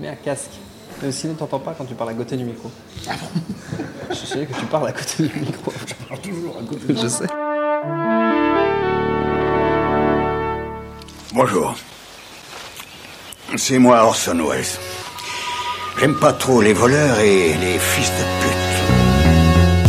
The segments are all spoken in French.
Mets un casque. Mais sinon, t'entends pas quand tu parles à côté du micro. Je sais que tu parles à côté du micro. Je parle toujours à côté Je sais. Bonjour. C'est moi Orson Welles. J'aime pas trop les voleurs et les fils de pute.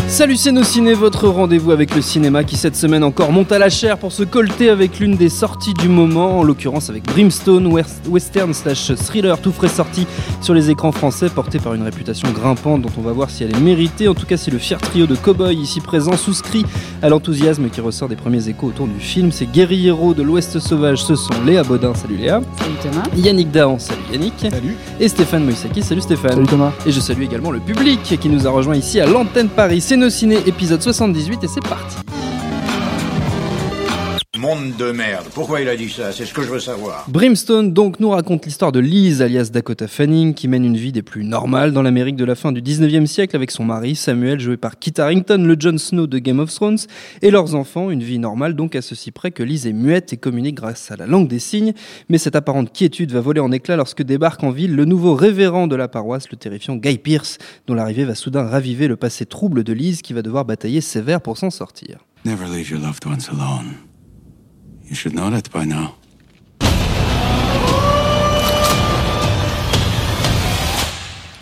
Salut c'est nos ciné, votre rendez-vous avec le cinéma qui cette semaine encore monte à la chair pour se colter avec l'une des sorties du moment, en l'occurrence avec Brimstone, western slash thriller tout frais sorti sur les écrans français, porté par une réputation grimpante dont on va voir si elle est méritée, en tout cas si le fier trio de cow-boys ici présent souscrit à l'enthousiasme qui ressort des premiers échos autour du film. Ces guerriers de l'Ouest sauvage, ce sont Léa Baudin, salut Léa. Salut Thomas. Yannick Dahan, salut Yannick. Salut. Et Stéphane Moïsaki, salut Stéphane. Salut Thomas. Et je salue également le public qui nous a rejoint ici à l'antenne Paris. C'est épisode 78 et c'est parti. Monde de merde. Pourquoi il a dit ça? C'est ce que je veux savoir. Brimstone donc nous raconte l'histoire de Liz alias Dakota Fanning qui mène une vie des plus normales dans l'Amérique de la fin du 19e siècle avec son mari Samuel joué par Kit Harington, le Jon Snow de Game of Thrones et leurs enfants, une vie normale donc à ceci près que Liz est muette et communique grâce à la langue des signes, mais cette apparente quiétude va voler en éclats lorsque débarque en ville le nouveau révérend de la paroisse, le terrifiant Guy Pearce, dont l'arrivée va soudain raviver le passé trouble de Liz qui va devoir batailler sévère pour s'en sortir. Never leave your loved ones alone. You should know that by now.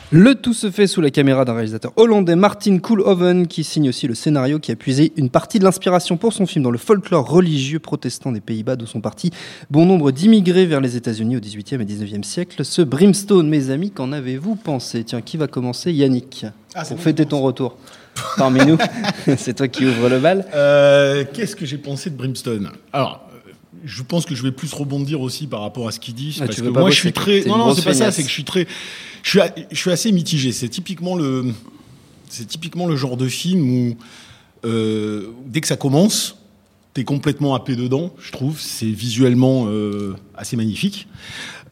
Le tout se fait sous la caméra d'un réalisateur hollandais, Martin Koolhoven, qui signe aussi le scénario qui a puisé une partie de l'inspiration pour son film dans le folklore religieux protestant des Pays-Bas, d'où sont partis bon nombre d'immigrés vers les États-Unis au XVIIIe et XIXe siècle. Ce Brimstone, mes amis, qu'en avez-vous pensé? Tiens, qui va commencer? Yannick Ah, Pour fêter ton retour parmi nous. C'est toi qui ouvre le bal. Euh, Qu'est-ce que j'ai pensé de Brimstone? Alors, je pense que je vais plus rebondir aussi par rapport à ce qu'il dit. Ah, parce que moi, bosser, je suis très. Non, non, c'est pas ça. C'est que je suis très. Je suis, a- je suis assez mitigé. C'est typiquement le. C'est typiquement le genre de film où euh, dès que ça commence, t'es complètement happé dedans. Je trouve. C'est visuellement euh, assez magnifique.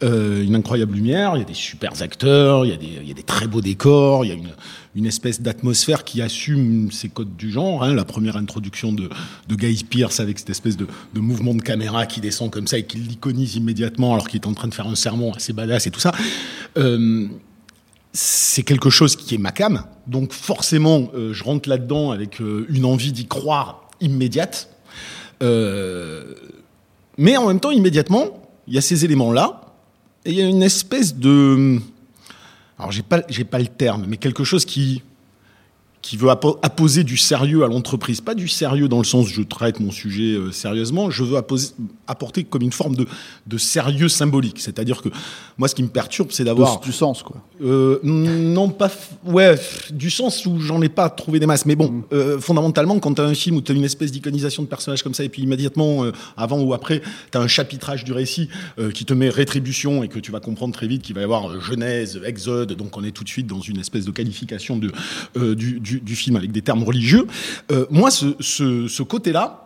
Euh, une incroyable lumière, il y a des super acteurs, il y a des, il y a des très beaux décors, il y a une, une espèce d'atmosphère qui assume ses codes du genre. hein. La première introduction de, de Guy Pearce avec cette espèce de, mouvement de caméra qui descend comme ça et qui l'iconise immédiatement alors qu'il est en train de faire un sermon assez badass et tout ça. Euh, c'est quelque chose qui est ma cam. Donc forcément, euh, je rentre là-dedans avec euh, une envie d'y croire immédiate. Mais en même temps, immédiatement, il y a ces éléments-là. Et il y a une espèce de... Alors, j'ai pas, j'ai pas le terme, mais quelque chose qui, qui veut appo- apposer du sérieux à l'entreprise. Pas du sérieux dans le sens je traite mon sujet euh, sérieusement, je veux apposer- apporter comme une forme de, de sérieux symbolique. C'est-à-dire que moi, ce qui me perturbe, c'est d'avoir... du sens, quoi. Euh, non, pas. Ouais, du sens où j'en ai pas trouvé des masses. Mais bon, euh, fondamentalement, quand tu as un film où tu as une espèce d'iconisation de personnages comme ça, et puis immédiatement, euh, avant ou après, tu as un chapitrage du récit qui te met rétribution et que tu vas comprendre très vite qu'il va y avoir Genèse, Exode. Donc on est tout de suite dans une espèce de qualification de, du, du- film avec des termes religieux. Euh, moi, ce côté-là,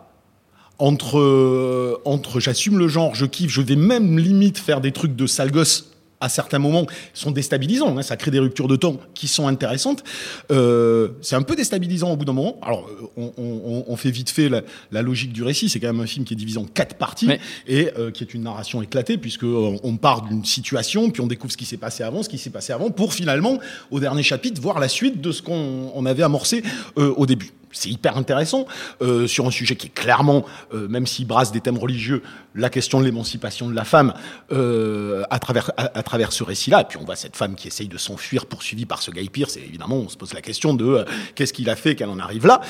entre, euh, entre j'assume le genre, je kiffe, je vais même limite faire des trucs de sale gosse à certains moments sont déstabilisants. hein, ça crée des ruptures de temps qui sont intéressantes. Euh, c'est un peu déstabilisant au bout d'un moment. Alors, euh, on, on- on fait vite fait la, la logique du récit. C'est quand même un film qui est divisé en quatre parties Ouais. et euh, qui est une narration éclatée puisque euh, on part d'une situation puis on découvre ce qui s'est passé avant, ce qui s'est passé avant, pour finalement, au dernier chapitre, voir la suite de ce qu'on on avait amorcé euh, au début. C'est hyper intéressant euh, sur un sujet qui est clairement, euh, même s'il brasse des thèmes religieux, la question de l'émancipation de la femme euh, à travers à, travers ce récit-là. Et puis on voit cette femme qui essaye de s'enfuir, poursuivie par ce Guy Pearce. Et évidemment, on se pose la question de qu'est-ce qu'il a fait, qu'elle en arrive là.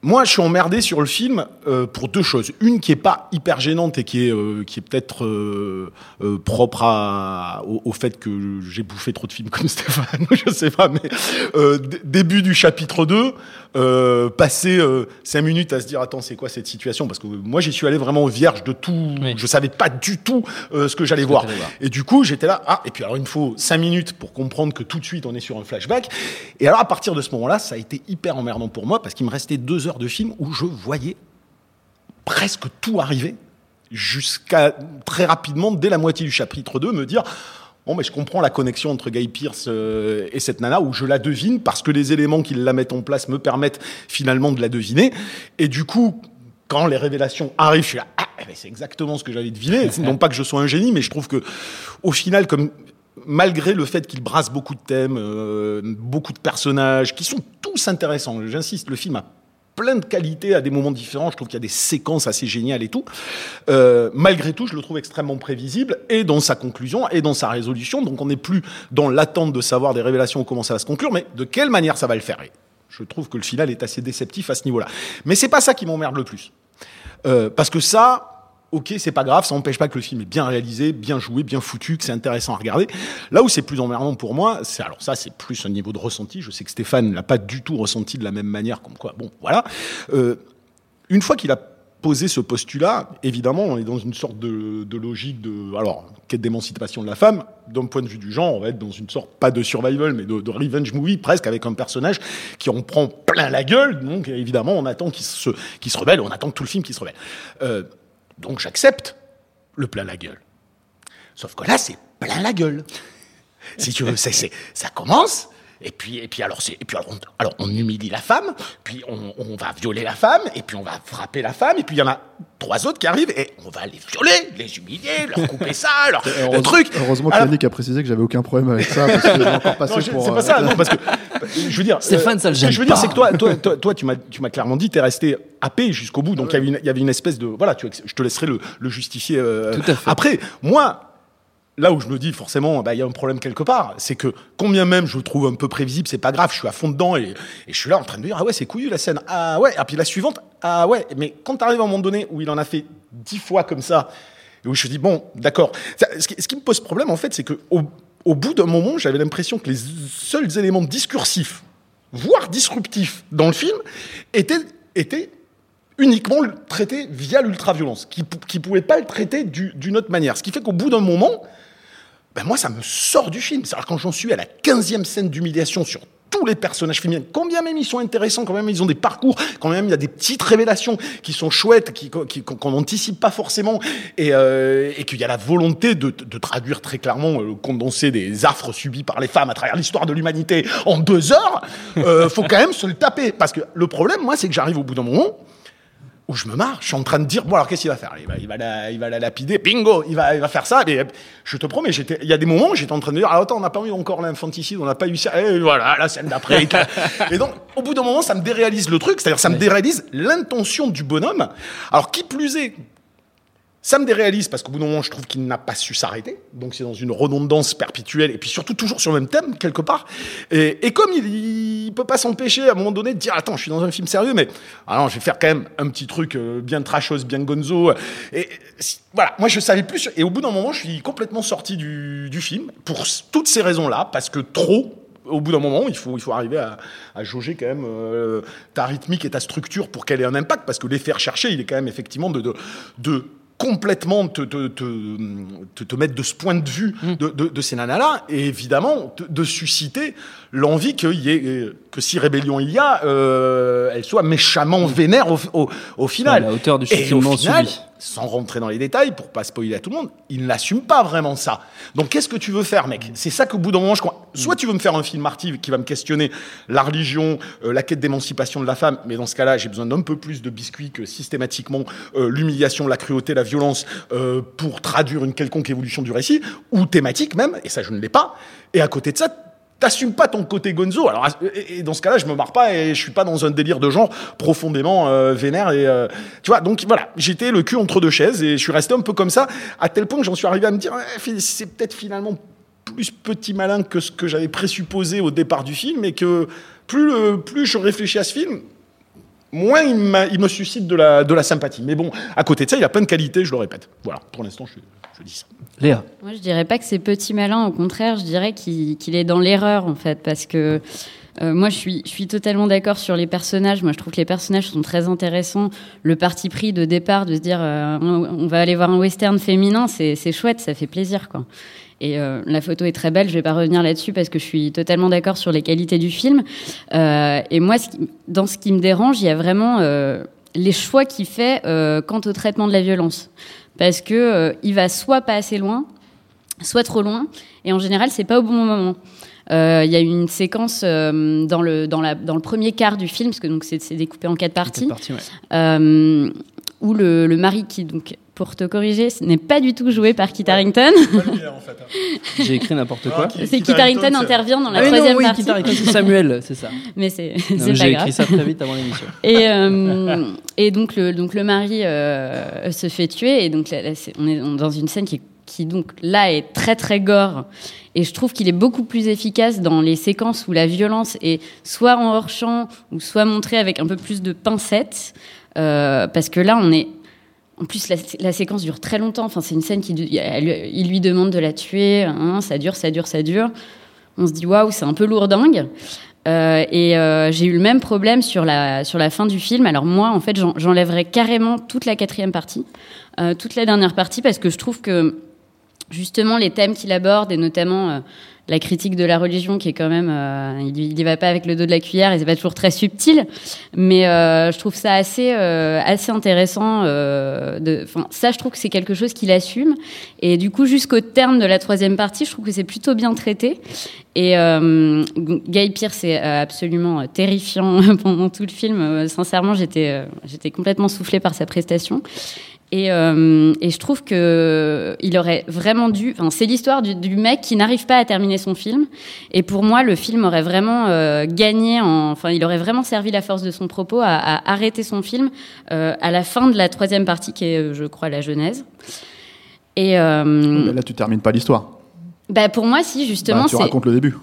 Moi, je suis emmerdé sur le film euh, pour deux choses. Une qui est pas hyper gênante et qui est euh, qui est peut-être euh, euh, propre à, au, au fait que j'ai bouffé trop de films comme Stéphane, je sais pas, mais euh, début du chapitre 2, euh, passer euh, cinq minutes à se dire attends c'est quoi cette situation? Parce que moi j'y suis allé vraiment vierge de tout, Oui. je savais pas du tout euh, ce que j'allais voir. voir. Et du coup, j'étais là, ah, et puis alors il me faut cinq minutes pour comprendre que tout de suite on est sur un flashback. Et alors à partir de ce moment-là, ça a été hyper emmerdant pour moi parce qu'il me restait deux heures de film où je voyais presque tout arriver jusqu'à très rapidement, dès la moitié du chapitre 2, me dire Bon, mais je comprends la connexion entre Guy Pierce euh, et cette nana, où je la devine, parce que les éléments qui la mettent en place me permettent finalement de la deviner. Et du coup, quand les révélations arrivent, je suis là, ah, eh ben, c'est exactement ce que j'avais deviné. non pas que je sois un génie, mais je trouve que, au final, comme malgré le fait qu'il brasse beaucoup de thèmes, euh, beaucoup de personnages, qui sont tous intéressants, j'insiste, le film a plein de qualités à des moments différents. Je trouve qu'il y a des séquences assez géniales et tout. Euh, malgré tout, je le trouve extrêmement prévisible et dans sa conclusion et dans sa résolution. Donc on n'est plus dans l'attente de savoir des révélations ou comment ça va se conclure, mais de quelle manière ça va le faire. Et je trouve que le final est assez déceptif à ce niveau-là. Mais c'est pas ça qui m'emmerde le plus. Euh, parce que ça, ok, c'est pas grave, ça n'empêche pas que le film est bien réalisé, bien joué, bien foutu, que c'est intéressant à regarder. Là où c'est plus emmerdant pour moi, alors ça, c'est plus un niveau de ressenti. Je sais que Stéphane l'a pas du tout ressenti de la même manière, comme quoi, bon, voilà. Euh, une fois qu'il a posé ce postulat, évidemment, on est dans une sorte de, logique de, alors, quête d'émancipation de la femme. D'un point de vue du genre, on va être dans une sorte, pas de survival, mais de, de revenge movie, presque, avec un personnage qui en prend plein la gueule. Donc, évidemment, on attend qu'il se, qu'il se rebelle, on attend tout le film qu'il se rebelle. Euh, donc, j'accepte le plein la gueule. Sauf que là, c'est plein la gueule. Si tu veux, ça commence. Et puis, et puis alors, c'est, et puis alors, on, alors, on humilie la femme, puis on, on va violer la femme, et puis on va frapper la femme, et puis il y en a trois autres qui arrivent, et on va les violer, les humilier, leur couper ça, leur le truc. Heureusement que Alors- Yannick a précisé que j'avais aucun problème avec ça, parce que j'ai encore passé non, je- pour. c'est euh, pas ça, non, parce que je veux dire. Stéphane, ça le ce que gêne Je veux dire, c'est que toi, toi, toi, toi, tu m'as, tu m'as clairement dit, t'es resté happé jusqu'au bout, donc il y avait une- il y avait une espèce de, voilà, tu, je te laisserai le, le justifier. euh, Tout à fait. Après, moi. Là où je me dis forcément, bah, il y a un problème quelque part, c'est que combien même je le trouve un peu prévisible, c'est pas grave, je suis à fond dedans et, et je suis là en train de dire ah ouais c'est couillu la scène, ah ouais, et puis la suivante, ah ouais, mais quand t'arrives à un moment donné où il en a fait dix fois comme ça, et où je me dis bon d'accord, Ça, ce qui, ce qui me pose problème en fait, c'est que au, au bout d'un moment, j'avais l'impression que les seuls éléments discursifs, voire disruptifs dans le film, étaient, étaient uniquement traités via l'ultraviolence, qui ne pouvaient pas le traiter du- d'une autre manière. Ce qui fait qu'au bout d'un moment, ben moi, ça me sort du film. C'est-à-dire quand j'en suis à la 15e scène d'humiliation sur tous les personnages féminins, combien même ils sont intéressants, quand même ils ont des parcours, quand même il y a des petites révélations qui sont chouettes, qui, qu'on n'anticipe pas forcément, et, euh, et qu'il y a la volonté de, traduire très clairement, euh, condenser des affres subis par les femmes à travers l'histoire de l'humanité en deux heures, euh, faut quand même se le taper. Parce que le problème, moi, c'est que j'arrive au bout d'un moment, où je me marre, je suis en train de dire bon alors qu'est-ce qu'il va faire? Il va, il va la, il va la lapider, bingo, il va, il va faire ça. Mais je te promets, j'étais, il y a des moments où j'étais en train de dire ah attends, on n'a pas eu encore l'infanticide, on n'a pas eu ça. Et voilà, la scène d'après. et donc au bout d'un moment, ça me déréalise le truc, c'est-à-dire ça me déréalise l'intention du bonhomme. Alors qui plus est, ça me déréalise parce qu'au bout d'un moment, je trouve qu'il n'a pas su s'arrêter. Donc c'est dans une redondance perpétuelle et puis surtout toujours sur le même thème quelque part. Et, comme il, il peut pas s'empêcher à un moment donné de dire attends, je suis dans un film sérieux, mais alors je vais faire quand même un petit truc euh, bien trashos, bien gonzo. Et, voilà, moi je savais plus. Et au bout d'un moment, je suis complètement sorti du, film pour toutes ces raisons-là parce que trop au bout d'un moment, il faut, il faut arriver à, jauger quand même euh, ta rythmique et ta structure pour qu'elle ait un impact, parce que l'effet recherché, il est quand même effectivement de complètement te, te, te, te- te mettre de ce point de vue de, de, de ces nanas-là, et évidemment de, de susciter l'envie qu'il y ait, euh, que si rébellion il y a, euh, elle soit méchamment vénère au, au, au final. À la hauteur du Et au final, subi. Sans rentrer dans les détails, pour pas spoiler à tout le monde, il n'assume pas vraiment ça. Donc qu'est-ce que tu veux faire, mec? C'est ça qu'au bout d'un moment, je crois. Soit tu veux me faire un film arty qui va me questionner la religion, euh, la quête d'émancipation de la femme, mais dans ce cas-là, j'ai besoin d'un peu plus de biscuits que systématiquement euh, l'humiliation, la cruauté, la violence euh, pour traduire une quelconque évolution du récit, ou thématique même, et ça je ne l'ai pas. Et à côté de ça, T'assumes pas ton côté gonzo. Alors, et dans ce cas-là, je me marre pas et je suis pas dans un délire de genre profondément euh, vénère et euh, tu vois. Donc voilà, j'étais le cul entre deux chaises et je suis resté un peu comme ça, à tel point que j'en suis arrivé à me dire, fi- c'est peut-être finalement plus petit malin que ce que j'avais présupposé au départ du film et que plus le- plus je réfléchis à ce film, moins il, me suscite de la, de la sympathie. Mais bon, à côté de ça, il a plein de qualités, je le répète. Voilà, pour l'instant, je, je dis ça. Léa. Moi, je dirais pas que c'est petit malin. Au contraire, je dirais qu'il est dans l'erreur, en fait, parce que euh, moi, je suis, je suis totalement d'accord sur les personnages. Moi, je trouve que les personnages sont très intéressants. Le parti pris de départ de se dire, euh, on, on va aller voir un western féminin, c'est c'est chouette, ça fait plaisir, quoi. Et euh, la photo est très belle. Je vais pas revenir là-dessus parce que je suis totalement d'accord sur les qualités du film. Euh, et moi, ce qui- dans ce qui me dérange, il y a vraiment euh, les choix qu'il fait quant au traitement de la violence, parce que il va soit pas assez loin, soit trop loin, et en général, c'est pas au bon moment. Euh, Il y a une séquence euh, dans, le, dans, la, dans le premier quart du film, parce que donc c'est découpé en quatre parties, ouais. euh, où le, le mari qui, donc, pour te corriger, ce n'est pas du tout joué par Kit Harington. J'ai écrit n'importe quoi. C'est Kit Harington intervient dans la Ah non, troisième oui, partie. Kit Harington, c'est Samuel, c'est ça. Mais c'est pas J'ai écrit ça très vite avant l'émission. Et, euh, et donc, le, donc le mari euh, se fait tuer. Et donc là, là, c'est- on est dans une scène qui, qui donc là est très très gore. Et je trouve qu'il est beaucoup plus efficace dans les séquences où la violence est soit en hors champ ou soit montrée avec un peu plus de pincettes. Euh, parce que là, on est en plus, la, séquence dure très longtemps. Enfin, c'est une scène qui, il lui demande de la tuer. hein, ça dure, ça dure, ça dure. On se dit waouh, c'est un peu lourdingue. Euh, et euh, j'ai eu le même problème sur la, fin du film. Alors moi, en fait, j'en- j'enlèverais carrément toute la quatrième partie, euh, toute la dernière partie, parce que je trouve que justement les thèmes qu'il aborde, et notamment euh, la critique de la religion, qui est quand même, euh, il, y- il y va pas avec le dos de la cuillère, et c'est pas toujours très subtil, mais euh, je trouve ça assez, euh, assez intéressant. euh, de, enfin, ça, je trouve que c'est quelque chose qu'il assume, et du coup, jusqu'au terme de la troisième partie, je trouve que c'est plutôt bien traité. Et euh, Guy Pearce est absolument terrifiant pendant tout le film. Sincèrement, j'étais j'étais complètement soufflée par sa prestation. Et, euh, et je trouve que il aurait vraiment dû. Enfin, c'est l'histoire du, du mec qui n'arrive pas à terminer son film. Et pour moi, le film aurait vraiment euh, gagné. En, enfin, il aurait vraiment servi la force de son propos à, à arrêter son film euh, à la fin de la troisième partie, qui est, je crois, la Genèse. Et Là, tu termines pas l'histoire. bah, pour moi, si justement, Bah, tu racontes le début.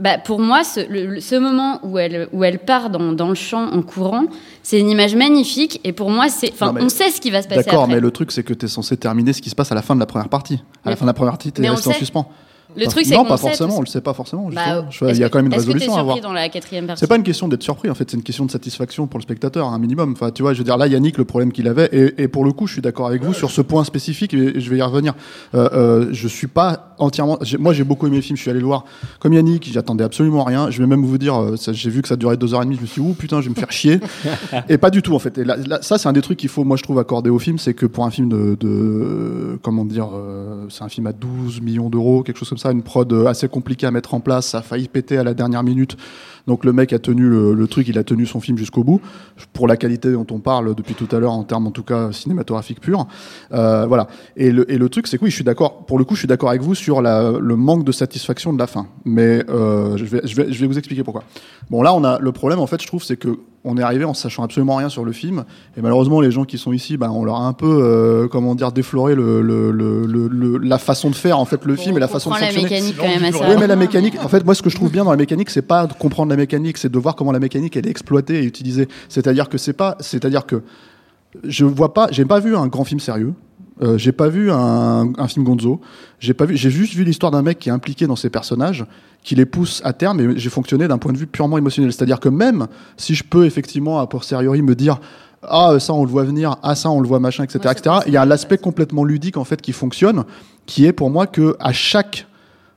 Bah, pour moi, ce, le- le- ce moment où elle, où elle part dans, dans le champ en courant, c'est une image magnifique. Et pour moi, c'est, enfin, on sait ce qui va se passer D'accord, mais le truc, c'est que tu es censé terminer ce qui se passe à la fin de la première partie. À la fin de la première partie, tu es resté en suspens. Le Enfin, truc, c'est Non, pas forcément, tout- on le sait pas forcément. Bah, Il y a quand même une résolution à avoir. surpris dans la quatrième partie C'est pas une question d'être surpris, en fait, c'est une question de satisfaction pour le spectateur, un minimum. Enfin, tu vois, je veux dire, là, Yannick, le problème qu'il avait, et, et pour le coup, je suis d'accord avec vous sur ce point spécifique, et je vais y revenir. Euh, euh, je suis pas entièrement. Moi, j'ai beaucoup aimé le film, je suis allé le voir comme Yannick, j'attendais absolument rien. Je vais même vous dire, euh, j'ai vu que ça durait deux heures et demie, je me suis dit, ouh putain, je vais me faire chier. et pas du tout, en fait. Et là, là, ça, c'est un des trucs qu'il faut, moi, je trouve, accorder au film, c'est que pour un film de. de comment dire, euh, c'est un film à 12 millions d'euros, quelque chose comme ça, une prod euh, assez compliquée à mettre en place, ça a failli péter à la dernière minute. Donc le mec a tenu le, truc, il a tenu son film jusqu'au bout, pour la qualité dont on parle depuis tout à l'heure, en termes en tout cas cinématographiques purs. Euh, voilà. Et le, et le truc, c'est que oui, je suis d'accord, pour le coup, je suis d'accord avec vous sur le manque de satisfaction de la fin. Mais euh, je, vais, je, vais, je vais vous expliquer pourquoi. Bon, là, on a le problème, en fait, je trouve, c'est que on est arrivé en sachant absolument rien sur le film. Et malheureusement, les gens qui sont ici, ben, on leur a un peu, euh, comment dire, défloré le, le, le, le- le- la façon de faire, en fait, le film et la façon de comprend la fonctionner. mécanique quand même assez Oui, mais la mécanique, en fait, moi, ce que je trouve bien dans la mécanique, c'est pas de comprendre la mécanique, c'est de voir comment la mécanique elle est exploitée et utilisée. C'est-à-dire que c'est pas, c'est-à-dire que je vois pas, j'ai pas vu un grand film sérieux. Euh, j'ai pas vu un, un film Gonzo. J'ai pas vu, j'ai juste vu l'histoire d'un mec qui est impliqué dans ses personnages, qui les pousse à terme. Et j'ai fonctionné d'un point de vue purement émotionnel. C'est-à-dire que même si je peux effectivement a posteriori me dire ah ça on le voit venir, ah ça on le voit machin, etc., Ouais, etc. Il y a l'aspect complètement ludique en fait qui fonctionne, qui est pour moi que à chaque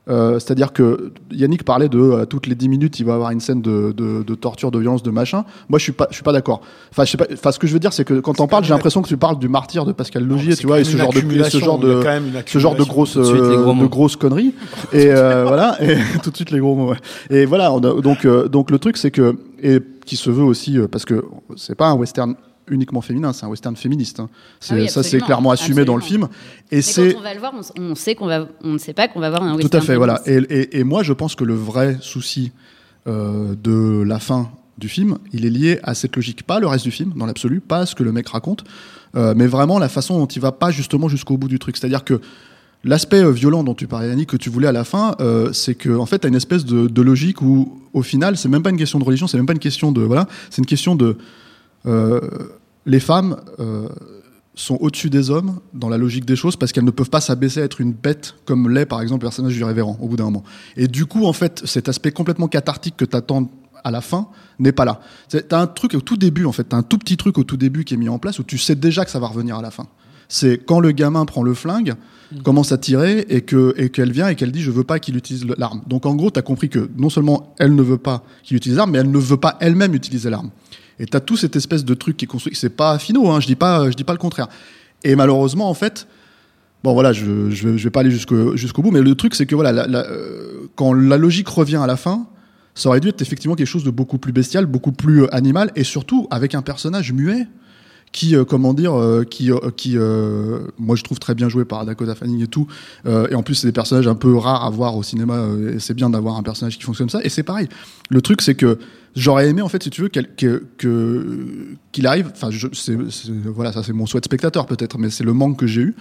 euh, C'est-à-dire que Yannick parlait de euh, toutes les 10 minutes, il va avoir une scène de, de, de torture, de violence, de machin. Moi, je suis pas, je suis pas d'accord. Enfin, je sais pas. Enfin, ce que je veux dire, c'est que quand on parle, j'ai l'impression que tu parles du martyr de Pascal Logier, tu vois, et ce genre de, ce genre de, ce genre de grosses, de suite, euh, de grosses conneries. Et euh, voilà, et tout de suite les gros mots. ouais. Et voilà, on a- donc, euh, donc le truc, c'est que et qui se veut aussi euh, parce que c'est pas un western uniquement féminin, c'est un western féministe. hein. C'est Ah oui, ça, c'est clairement assumé dans le film. Et c'est on va le voir, on, sait qu'on va, on ne sait pas qu'on va voir un tout à western fait, voilà. Et, et- et moi, je pense que le vrai souci euh, de la fin du film, il est lié à cette logique, pas le reste du film, dans l'absolu, pas ce que le mec raconte, euh, mais vraiment la façon dont il va pas justement jusqu'au bout du truc. C'est-à-dire que l'aspect euh, violent dont tu parlais, Annie, que tu voulais à la fin, euh, c'est que en fait, t'as une espèce de, de logique où, au final, c'est même pas une question de religion, c'est même pas une question de voilà, c'est une question de les femmes euh, sont au-dessus des hommes dans la logique des choses parce qu'elles ne peuvent pas s'abaisser à être une bête comme l'est par exemple le personnage du révérend au bout d'un moment. Et du coup, en fait, cet aspect complètement cathartique que t'attends à la fin n'est pas là. T'as un truc au tout début, en fait, t'as un tout petit truc au tout début qui est mis en place où tu sais déjà que ça va revenir à la fin. C'est quand le gamin prend le flingue, commence à tirer et que et qu'elle vient et qu'elle dit je veux pas qu'il utilise l'arme. Donc en gros, t'as compris que non seulement elle ne veut pas qu'il utilise l'arme, mais elle ne veut pas elle-même utiliser l'arme. Et t'as tout cette espèce de truc qui est construit. C'est pas finaux, hein, je dis pas, je dis pas le contraire. Et malheureusement, en fait, bon voilà, je je, vais pas aller jusqu'au bout, mais le truc c'est que voilà, euh, quand la logique revient à la fin, ça aurait dû être effectivement quelque chose de beaucoup plus bestial, beaucoup plus euh, animal, et surtout avec un personnage muet qui, euh, comment dire, qui, qui, moi je trouve très bien joué par Dakota Fanning et tout. Et en plus, c'est des personnages un peu rares à voir au cinéma. et c'est bien d'avoir un personnage qui fonctionne comme ça. Et c'est pareil. Le truc, c'est que j'aurais aimé, en fait, si tu veux, qu'il arrive. Enfin, voilà, ça c'est mon souhait de spectateur peut-être, mais c'est le manque que j'ai eu.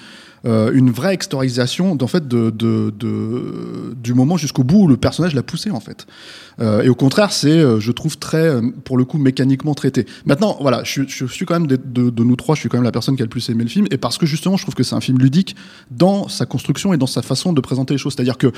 euh, une vraie extorisation d'en fait du moment jusqu'au bout où le personnage l'a poussé en fait. Euh, et au contraire, c'est, euh, je trouve très, pour le coup, mécaniquement traité. Maintenant, voilà, je, suis quand même de, de, nous trois, je suis quand même la personne qui a le plus aimé le film, et parce que justement, je trouve que c'est un film ludique dans sa construction et dans sa façon de présenter les choses. C'est-à-dire que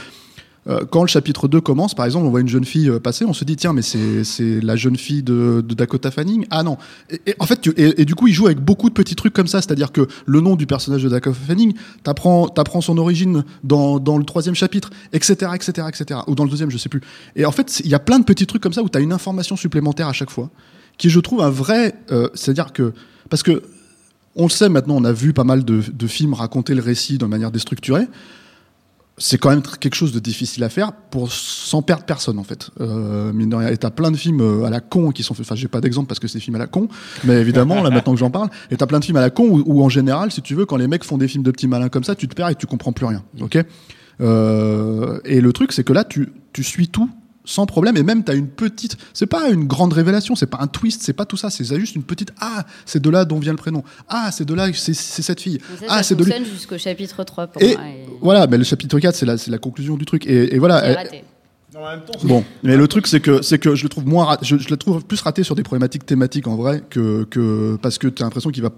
quand le chapitre 2 commence, par exemple, on voit une jeune fille euh, passer, on se dit, tiens, mais c'est la jeune fille de, Dakota Fanning. Ah non. Et, en fait, et, du coup, il joue avec beaucoup de petits trucs comme ça. C'est-à-dire que le nom du personnage de Dakota Fanning, t'apprends apprends son origine dans, dans le troisième chapitre, etc., etc., etc. Ou dans le deuxième, je sais plus. Et en fait, il y a plein de petits trucs comme ça où tu as une information supplémentaire à chaque fois, qui, je trouve, un vrai. euh, C'est-à-dire que. Parce que. On le sait maintenant, on a vu pas mal de, de films raconter le récit de manière déstructurée c'est quand même quelque chose de difficile à faire pour sans perdre personne en fait. Euh, mine de rien, et t'as plein de films euh, à la con qui sont faits. Enfin, j'ai pas d'exemple parce que c'est des films à la con, mais évidemment là maintenant que j'en parle, et t'as plein de films à la con où, où, en général, si tu veux, quand les mecs font des films de petits malins comme ça, tu te perds et tu comprends plus rien. Ok? Euh, et le truc, c'est que là, tu tu suis tout sans problème et même t'as une petite c'est pas une grande révélation c'est pas un twist c'est pas tout ça c'est juste une petite ah c'est de là dont vient le prénom ah c'est de là c'est cette fille ça, ah c'est de lui fonctionne jusqu'au chapitre 3 pour et moi. et- voilà mais le chapitre 4 c'est la c'est la conclusion du truc et, et voilà raté. En même temps, Bon, mais le truc c'est que c'est que je le trouve moins, je, je le trouve plus raté sur des problématiques thématiques en vrai que que parce que tu as l'impression qu'il va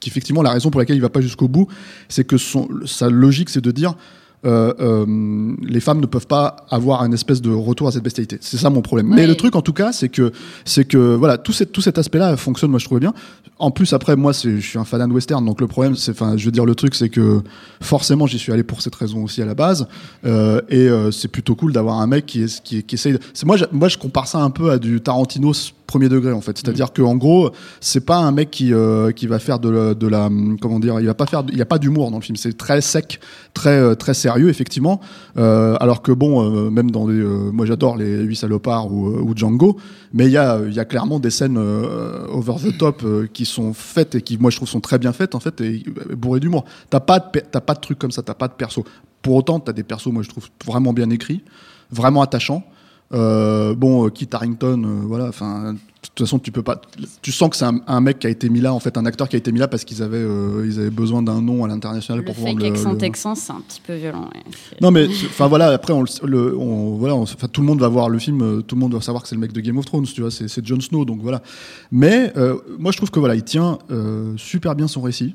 qu'effectivement la raison pour laquelle il va pas jusqu'au bout, c'est que son sa logique c'est de dire les femmes ne peuvent pas avoir un espèce de retour à cette bestialité. C'est ça mon problème. Mais le truc en tout cas, c'est que c'est que voilà tout cet tout cet aspect-là fonctionne. Moi je trouvais bien. En plus après moi je suis un fan de western donc le problème c'est enfin je veux dire le truc c'est que forcément j'y suis allé pour cette raison aussi à la base euh, et euh, c'est plutôt cool d'avoir un mec qui est qui, qui essaye. de- moi je, moi je compare ça un peu à du Tarantino premier degré en fait. C'est-à-dire que en gros c'est pas un mec qui euh, qui va faire de la, de la comment dire il va pas faire il y a pas d'humour dans le film. C'est très sec très euh, très sérieux effectivement. Euh, alors que bon euh, même dans des moi j'adore les huit salopards ou, ou Django mais il y a il y a clairement des scènes over the top qui sont faites et qui moi je trouve sont très bien faites en fait et bourrées d'humour. T'as pas de t'as pas de trucs comme ça, t'as pas de perso. Pour autant, t'as des persos moi je trouve vraiment bien écrits, vraiment attachants. Euh, bon, euh, Kit Harington, euh, voilà. Enfin, de toute façon, tu peux pas. Tu sens que c'est un, un mec qui a été mis là, en fait, un acteur qui a été mis là parce qu'ils avaient, euh, ils avaient besoin d'un nom à l'international pour fake le- accent le- texan, c'est un petit peu violent. ouais. Non mais enfin voilà après on, le- on voilà on- tout le monde va voir le film tout le monde va savoir que c'est le mec de Game of Thrones tu vois c'est Jon Snow donc voilà mais moi je trouve que voilà il tient super bien son récit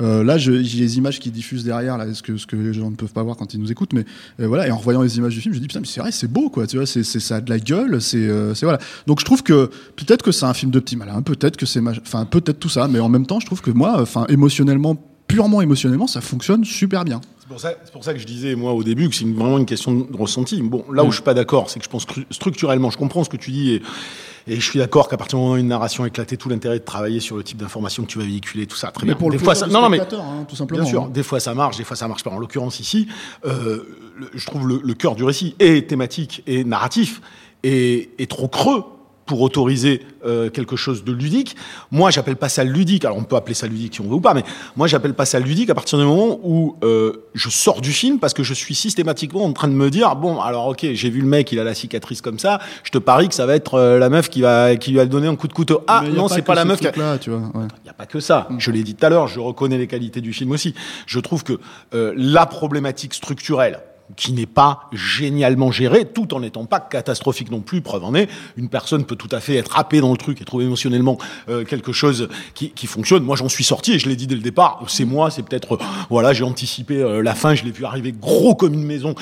Euh, là, j'ai les images qui diffusent derrière, là, ce que, les gens ne peuvent pas voir quand ils nous écoutent, mais euh, voilà. Et en revoyant les images du film, je dis putain, mais c'est vrai, c'est beau, quoi. Tu vois, c'est, ça a de la gueule, c'est, euh, c'est voilà. Donc je trouve que peut-être que c'est un film de petit malin, peut-être que c'est, enfin peut-être tout ça, mais en même temps, je trouve que moi, enfin émotionnellement, purement émotionnellement, ça fonctionne super bien. C'est pour, ça, que je disais, moi, au début, que c'est vraiment une question de ressenti. Bon, là où je suis pas d'accord, c'est que je pense structurellement, je comprends ce que tu dis et, et je suis d'accord qu'à partir du moment où une narration éclaté, tout l'intérêt de travailler sur le type d'information que tu vas véhiculer, tout ça, très Mais bien. pour le des fois, plaisir ça, non, non, mais hein, tout simplement. Bien sûr, hein. des fois ça marche, des fois ça marche pas. En l'occurrence ici, euh, le- je trouve le, le cœur du récit est thématique et narratif et, est trop creux pour autoriser euh, quelque chose de ludique. Moi, j'appelle pas ça ludique. Alors, on peut appeler ça ludique si on veut ou pas, mais moi, j'appelle pas ça ludique à partir du moment où euh, je sors du film parce que je suis systématiquement en train de me dire bon, alors ok, j'ai vu le mec, il a la cicatrice comme ça. Je te parie que ça va être euh, la meuf qui va qui lui a donné un coup de couteau. Ah y non, c'est que pas la ce meuf a... ouais. Il n'y a pas que ça. Je l'ai dit tout à l'heure, je reconnais les qualités du film aussi. Je trouve que euh, la problématique structurelle, qui n'est pas génialement géré, tout en n'étant pas catastrophique non plus. Preuve en est, une personne peut tout à fait être happée dans le truc et trouver émotionnellement euh, quelque chose qui, fonctionne. Moi, j'en suis sorti et je l'ai dit dès le départ. C'est moi, c'est peut-être, euh, voilà, j'ai anticipé euh, la fin, je l'ai vu arriver gros comme une maison.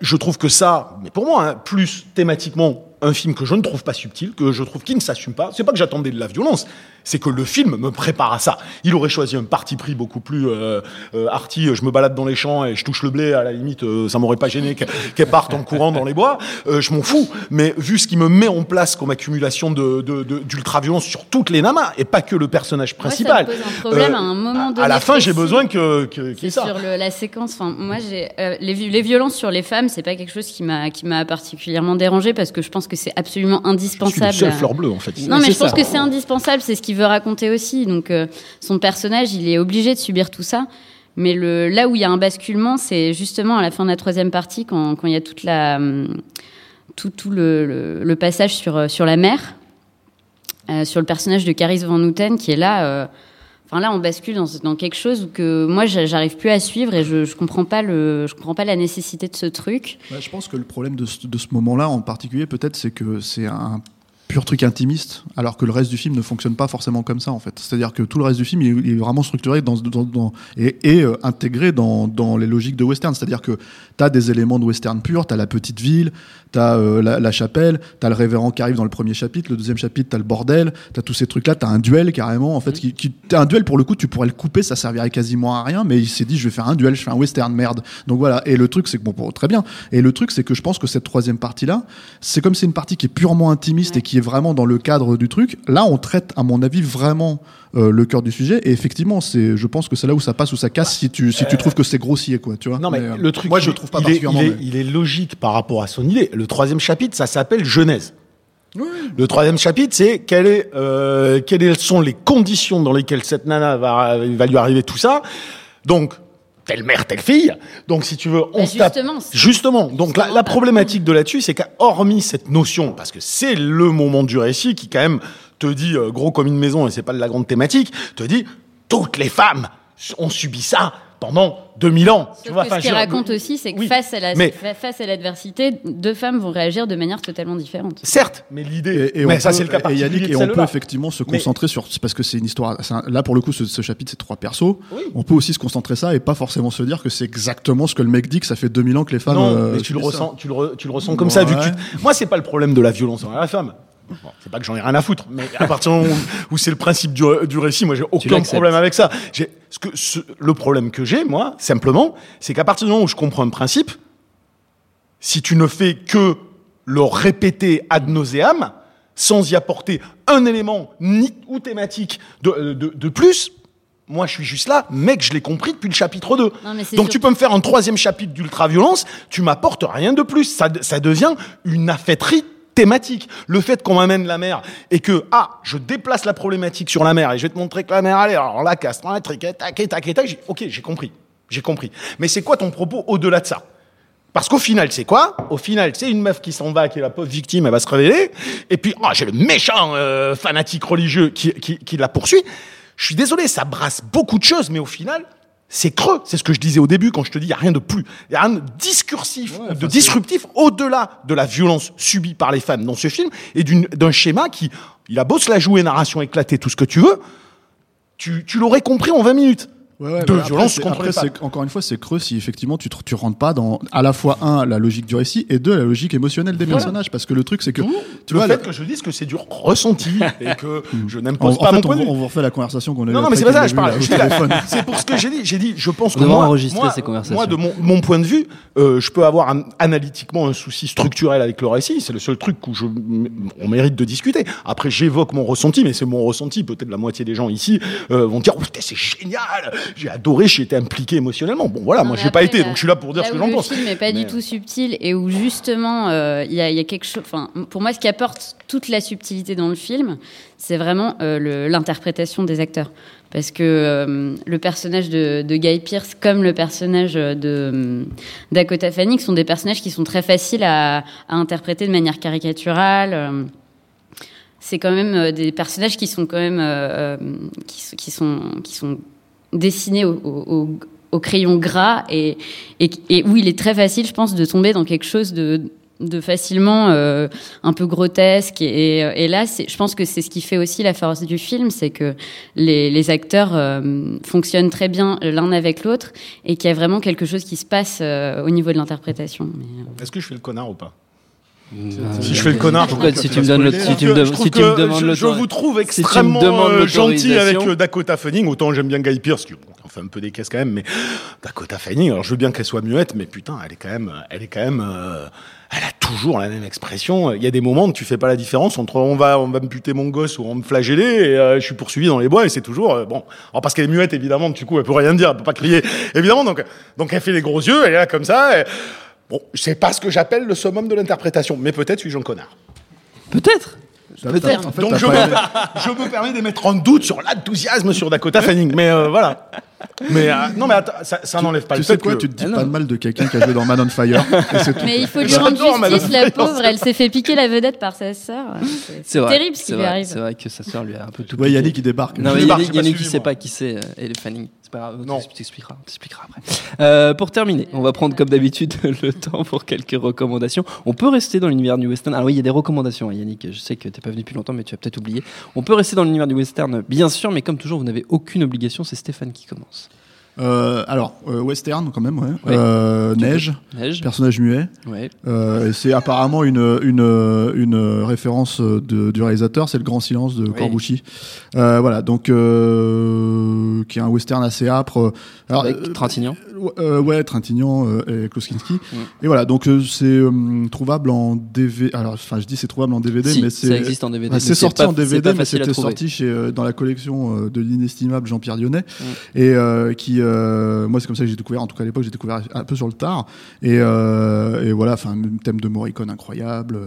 Je trouve que ça, mais pour moi, hein, plus thématiquement, un film que je ne trouve pas subtil, que je trouve qui ne s'assume pas. C'est pas que j'attendais de la violence, c'est que le film me prépare à ça. Il aurait choisi un parti pris beaucoup plus euh, euh, arty. Je me balade dans les champs et je touche le blé. À la limite, euh, ça m'aurait pas gêné qu'elle parte en courant dans les bois. Euh, je m'en fous. Mais vu ce qui me met en place comme accumulation de, de, de- d'ultra-violence sur toutes les namas et pas que le personnage Moi, ça me principal. pose un problème Euh, à un moment donné À la fin, j'ai besoin que que- C'est ça. sur le- la séquence. Enfin, moi, j'ai euh, les, vi- les violences sur les femmes, c'est pas quelque chose qui m'a qui m'a particulièrement dérangé parce que je pense que c'est absolument indispensable. à- fleur bleue en fait. Non, mais c'est je pense ça. que c'est indispensable. C'est ce qu'il veut raconter aussi. Donc, euh, son personnage, il est obligé de subir tout ça. Mais le, là où il y a un basculement, c'est justement à la fin de la troisième partie, quand, il y a hum, tout, le, passage sur, euh, la mer, euh, sur le personnage de Caris Van Houten, qui est là. Enfin là, on bascule dans, quelque chose que moi, j'a- j'arrive plus à suivre et je, je comprends pas comprends pas la nécessité de ce truc. Je pense que le problème de ce, de ce moment-là en particulier, peut-être, c'est que c'est un pur truc intimiste, alors que le reste du film ne fonctionne pas forcément comme ça, en fait. C'est-à-dire que tout le reste du film, il est, vraiment structuré dans, dans, dans- et, et euh, intégré dans, dans les logiques de western. C'est-à-dire que tu as des éléments de western pur, tu as la petite ville, tu as la, la chapelle, tu as le révérend qui arrive dans le premier chapitre, le deuxième chapitre, tu as le bordel, tu as tous ces trucs-là, tu as un duel carrément, en fait, qui, qui, t'as un duel pour le coup, tu pourrais le couper, ça servirait quasiment à rien, mais il s'est dit, je vais faire un duel, je fais un western, merde. Donc voilà, et le truc, c'est que, bon, bon, très bien. Et le truc, c'est que je pense que cette troisième partie-là, c'est comme c'est une partie qui est purement intimiste et qui est vraiment dans le cadre du truc. Là, on traite, à mon avis, vraiment euh, le cœur du sujet. Et effectivement, c'est, je pense que c'est là où ça passe ou ça casse si tu, si tu trouves que c'est grossier, quoi. Tu vois. Non, mais, euh, le truc, moi, je trouve pas il est, particulièrement. il, est, mais- il est logique par rapport à son idée. Le troisième chapitre, ça s'appelle Genèse. Le troisième chapitre, c'est quelle est, euh, quelles sont les conditions dans lesquelles cette nana va, va lui arriver tout ça. Donc, telle mère, telle fille. Donc, si tu veux, on se tape- justement, Justement. Donc, la, la problématique de là-dessus, c'est qu'hormis cette notion, parce que c'est le moment du récit qui, quand même, te dit euh, gros comme une maison, et c'est pas de la grande thématique, te dit toutes les femmes ont subi ça pendant 2000 ans. tu vois, que ce qu'il raconte aussi, c'est que Oui, face à la mais- face à l'adversité, deux femmes vont réagir de manière totalement différente. Certes, mais l'idée. Et, et mais on ça, peut- c'est le cas et particulier Yannick, de et on peut effectivement se Mais- concentrer sur, parce que c'est une histoire. c'est un- là, pour le coup, ce, ce chapitre, c'est trois persos. Oui. On peut aussi se concentrer ça et pas forcément se dire que c'est exactement ce que le mec dit que ça fait 2000 ans que les femmes. Non, euh, mais tu le ressens, tu le, re- tu le ressens comme ça, vu que tu- moi, c'est pas le problème de la violence envers la femme. Bon, c'est pas que j'en ai rien à foutre, mais à partir du moment où, où c'est le principe du, du récit, moi j'ai aucun problème avec ça. Ce que, ce- le problème que j'ai, moi, simplement, c'est qu'à partir du moment où je comprends un principe, si tu ne fais que le répéter ad nauseam, sans y apporter un élément ni ou thématique de, de, de plus, moi je suis juste là, mec, je l'ai compris depuis le chapitre 2. Non, mais c'est Donc sûr- tu peux me faire un troisième chapitre d'ultra-violence, tu m'apportes rien de plus. Ça, ça devient une affaîtrie thématique. Le fait qu'on m'amène la mer et que, ah, je déplace la problématique sur la mer et je vais te montrer que la mer, allez, alors là, casse, tac, tac, tac, tac, tac, j'ai- ok, j'ai compris. J'ai compris. Mais c'est quoi ton propos au-delà de ça? Parce qu'au final, c'est quoi? Au final, c'est une meuf qui s'en va, qui est la pauvre victime, elle va se révéler. Et puis, ah, j'ai le méchant euh, fanatique religieux qui, qui, qui la poursuit. Je suis désolé, ça brasse beaucoup de choses, mais au final, c'est creux. C'est ce que je disais au début quand je te dis, il n'y a rien de plus. Il n'y a rien de discursif, de disruptif au-delà de la violence subie par les femmes dans ce film et d'un schéma qui, il a beau se la jouer, narration éclatée, tout ce que tu veux, tu, tu l'aurais compris en 20 minutes. Ouais, ouais, de après, violence c'est- contre après, les femmes. c'est- encore une fois, c'est creux si effectivement tu, tu rentres pas dans à la fois un la logique du récit et deux la logique émotionnelle des personnages parce que le truc c'est que tu le vois fait que je dise que c'est du ressenti et que je en, n'impose en pas fait, mon on, point de vous- vue. on vous refait la conversation qu'on a Non, non, mais après c'est pas ça, je parle. C'est pour ce que j'ai dit. J'ai dit, je pense que moi, enregistrer moi, ces conversations. moi, de mon, mon point de vue, euh, je peux avoir un- analytiquement un souci structurel avec le récit. C'est le seul truc où je, on mérite de discuter. Après, j'évoque mon ressenti, mais c'est mon ressenti. Peut-être la moitié des gens ici euh, vont dire, oh, putain, c'est génial, j'ai adoré, j'ai été impliqué émotionnellement. Bon, voilà, Non, moi, j'ai pas été, donc je suis là pour dire là ce que j'en le pense. film n'est pas Mais- du tout subtil et où justement euh, il y, a, il y a quelque chose. Enfin, pour moi, ce qui apporte toute la subtilité dans le film, c'est vraiment euh, le- l'interprétation des acteurs. Parce que euh, le personnage de, de Guy Pearce, comme le personnage de Dakota Fanning, sont des personnages qui sont très faciles à, à interpréter de manière caricaturale. c'est quand même des personnages qui sont quand même euh, qui sont qui sont dessinés au, crayon gras et, où il est très facile, je pense, de tomber dans quelque chose de, facilement euh, un peu grotesque. Et, et là, je pense que c'est ce qui fait aussi la force du film, c'est que les, acteurs euh, fonctionnent très bien l'un avec l'autre et qu'il y a vraiment quelque chose qui se passe euh, au niveau de l'interprétation. Euh, Est-ce que je fais le connard ou pas? Euh, Si je fais le connard, si tu me donnes si tu me demandes je, le je vous trouve extrêmement euh, gentil avec euh, Dakota Fanning. Autant j'aime bien Guy Pearce, qui bon, en fait un peu des caisses quand même, mais Dakota Fanning. Alors je veux bien qu'elle soit muette, mais putain, elle est quand même, elle est quand même, euh, elle a toujours la même expression. Il y a des moments où tu fais pas la différence entre on va, on va me buter mon gosse ou on me flageller et euh, je suis poursuivi dans les bois et c'est toujours euh, bon. Alors parce qu'elle est muette évidemment, du coup elle peut rien dire, elle peut pas crier évidemment. Donc donc elle fait les gros yeux, elle est là comme ça. et- Bon, c'est pas ce que j'appelle le summum de l'interprétation, mais peut-être suis-je un connard. Peut-être. Peut-être. En fait, Donc je pas me, je me permets de mettre en doute sur l'enthousiasme sur Dakota Fanning. Mais euh, voilà. Mais euh, non, mais attends, ça, ça n'enlève pas Tu le sais fait quoi, que. tu te dis Ah pas de mal de quelqu'un qui a joué dans Man on Fire. et c'est tout. mais il faut lui rendre justice, la pauvre. Elle s'est fait piquer la vedette par sa sœur. C'est terrible ce qui lui arrive. C'est vrai que sa sœur lui a un peu tout. Ouais, piqué. Yannick, il débarque. Non, mais Yannick, suivi, sait pas qui c'est, euh, et le Fanning. C'est pas grave, Non. t'expliqueras, on t'expliquera après. Euh, pour terminer, on va prendre comme d'habitude le temps pour quelques recommandations. On peut rester dans l'univers du western. Alors oui, il y a des recommandations, hein, Yannick. Je sais que t'es pas venu depuis longtemps, mais tu as peut-être oublié. On peut rester dans l'univers du western, bien sûr, mais comme toujours, vous n'avez aucune obligation. C'est Stéphane qui commence. Euh, alors, euh, western quand même, ouais. Ouais. Euh, neige, Neige. personnage muet. Ouais. Euh, c'est apparemment une, une, une référence de, du réalisateur, c'est le Grand Silence de. Corbucci. Euh, voilà, donc euh, qui est un western assez âpre. Alors, Avec euh, Trintignant. Euh, ouais, Trintignant euh, et Kloskinski. Mm. Et voilà, donc euh, c'est euh, trouvable en DVD. Alors, enfin, je dis c'est trouvable en DVD, Si, mais ça c'est existe en DVD. Ouais, c'est sorti pas- en DVD, mais c'était sorti chez, euh, dans la collection de l'inestimable Jean-Pierre Lyonnais. Mm. Et euh, qui, euh, moi, c'est comme ça que j'ai découvert. En tout cas, à l'époque, j'ai découvert un peu sur le tard. Et, euh, et voilà, enfin, thème de Morricone incroyable.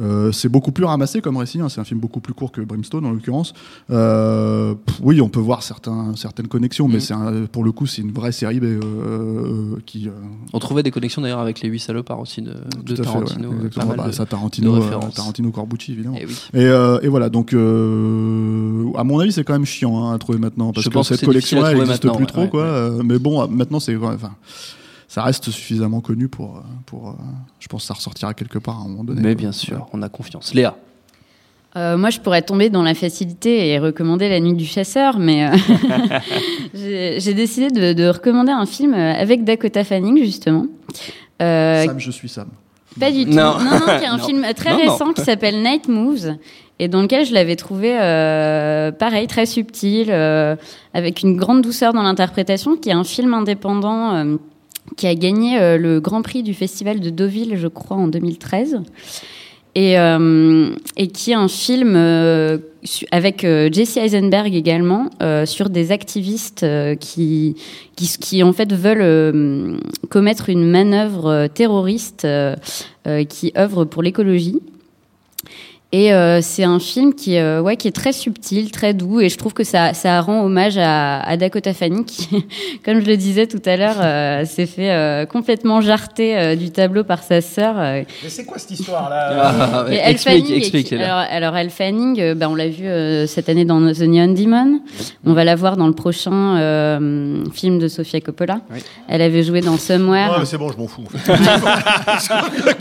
Euh, c'est beaucoup plus ramassé comme récit. hein. C'est un film beaucoup plus court que Brimstone, en l'occurrence. Euh, pff, oui, on peut voir certains, certaines connexions, mais Mm. c'est un- pour le coup, c'est une vraie série euh, euh, qui. On trouvait des connexions d'ailleurs avec les 8 salopards aussi de, fait, Tarantino. ouais, exactement. pas mal Bah, de- ça, Tarantino, de. Tarantino, Corbucci, évidemment. Eh oui. Et, et voilà, donc à mon avis, c'est quand même chiant hein, à trouver maintenant parce Je que que cette collection-là, n'existe plus ouais, trop, ouais, quoi. mais bon, maintenant, c'est enfin, ça reste suffisamment connu pour, euh, pour. euh, je pense que ça ressortira quelque part à un moment donné. Mais quoi. bien sûr, on a confiance. Léa. Euh, moi, je pourrais tomber dans la facilité et recommander La Nuit du Chasseur, mais euh, j'ai décidé de, de recommander un film avec Dakota Fanning, justement. Euh, Sam, je suis Sam. Pas du tout. Non. Non, non, qui est un Non. film très Non, non. récent qui s'appelle Night Moves et dans lequel je l'avais trouvé euh, pareil, très subtil, euh, avec une grande douceur dans l'interprétation, qui est un film indépendant euh, qui a gagné euh, le Grand Prix du Festival de Deauville, je crois, en 2013. Et, euh, et qui est un film euh, avec euh, Jesse Eisenberg également sur des activistes qui, qui, qui en fait veulent commettre une manœuvre terroriste qui œuvre pour l'écologie. Et euh, c'est un film qui, euh, ouais, qui est très subtil, très doux, et je trouve que ça, ça rend hommage à, à Dakota Fanning, qui, comme je le disais tout à l'heure, euh, s'est fait euh, complètement jarter euh, du tableau par sa sœur. euh, Mais c'est quoi cette histoire-là Ah, et Elle explique, Fanning, explique. alors, alors Elle Fanning, euh, bah, on l'a vu euh, cette année dans The Neon Demon. On va la voir dans le prochain euh, film de Sofia Coppola. Oui. Elle avait joué dans Somewhere. Ouais, mais c'est bon, je m'en fous.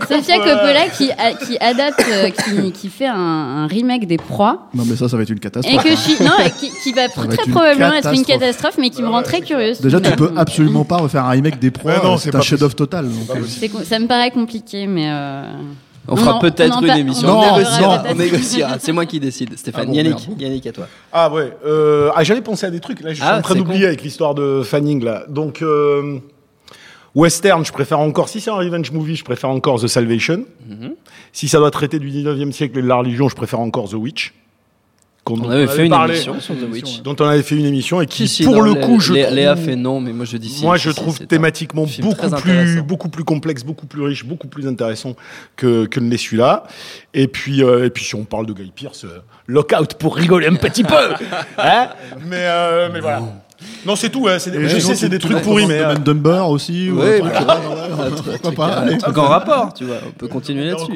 Sofia Coppola qui, a- qui adapte, euh, qui, qui fait un, un remake des Proies. Non, mais ça, ça va être une Et catastrophe. que je hein. suis, non, et qui, qui va, va très être probablement être une catastrophe. mais qui me rend très curieuse. Déjà, tu peux absolument pas refaire un remake des proies. Ouais, non, c'est un chef-d'œuvre total. donc, euh, ça me paraît compliqué, mais. euh, On fera on peut-être une émission. on en on parlera négociera. négociera. C'est moi qui décide. Stéphane. Ah bon, Yannick. merde. Yannick, à toi. Ah ouais. Euh, ah, j'allais penser à des trucs. Là, je suis Ah, en train d'oublier avec l'histoire de Fanning là. Donc euh, western, je préfère encore. Si c'est un revenge movie, je préfère encore The Salvation. Mhm. Si ça doit traiter du 19e siècle et de la religion, je préfère encore The Witch. On dont avait fait une parlé- émission sur The Witch. Dont on avait fait une émission et qui, Si, si, pour non, le coup, je trouve, Léa fait non, mais moi je dis si. moi, je trouve thématiquement beaucoup plus, beaucoup plus complexe, beaucoup plus riche, beaucoup plus intéressant que, que ne l'est celui-là. Et puis, euh, et puis, si on parle de Guy Pearce, euh, lockout pour rigoler un petit peu. Hein mais, euh, mais voilà. Non, c'est tout. ouais, c'est des- je sais, c'est des trucs pourris, mais. euh, and Dumber aussi. ou Ouais, un truc, voilà. euh, Un truc, en rapport, tu vois. On peut continuer des là-dessus.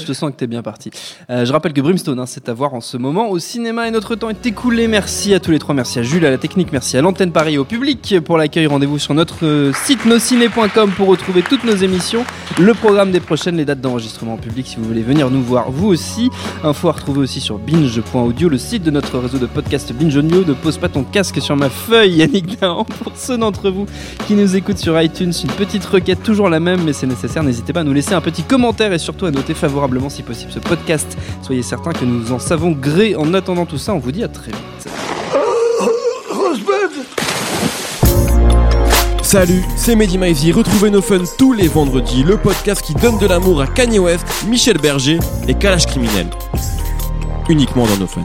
Je te sens que t'es bien parti. Euh, je rappelle que Brimstone, hein, c'est à voir en ce moment au cinéma et notre temps est écoulé. Merci à tous les trois. Merci à Jules, à la technique. Merci à l'antenne Paris et au public pour l'accueil. Rendez-vous sur notre site nosciné.com pour retrouver toutes nos émissions, le programme des prochaines, les dates d'enregistrement en public si vous voulez venir nous voir vous aussi. Info à retrouver aussi sur binge.audio, le site de notre réseau de podcast Binge Audio. Ne pose pas ton casque sur ma feuille, Yannick Dahan. Pour ceux d'entre vous qui nous écoutent sur iTunes, une petite requête, toujours la même, mais c'est nécessaire. N'hésitez pas à nous laisser un petit commentaire et surtout à noter favorablement si possible ce podcast. Soyez certains que nous en savons gré. En attendant tout ça, on vous dit à très vite. Salut, c'est Mehdi Maizy. Retrouvez nos fun tous les vendredis, le podcast qui donne de l'amour à Kanye West, Michel Berger et Kalash Criminel. Uniquement dans nos fun.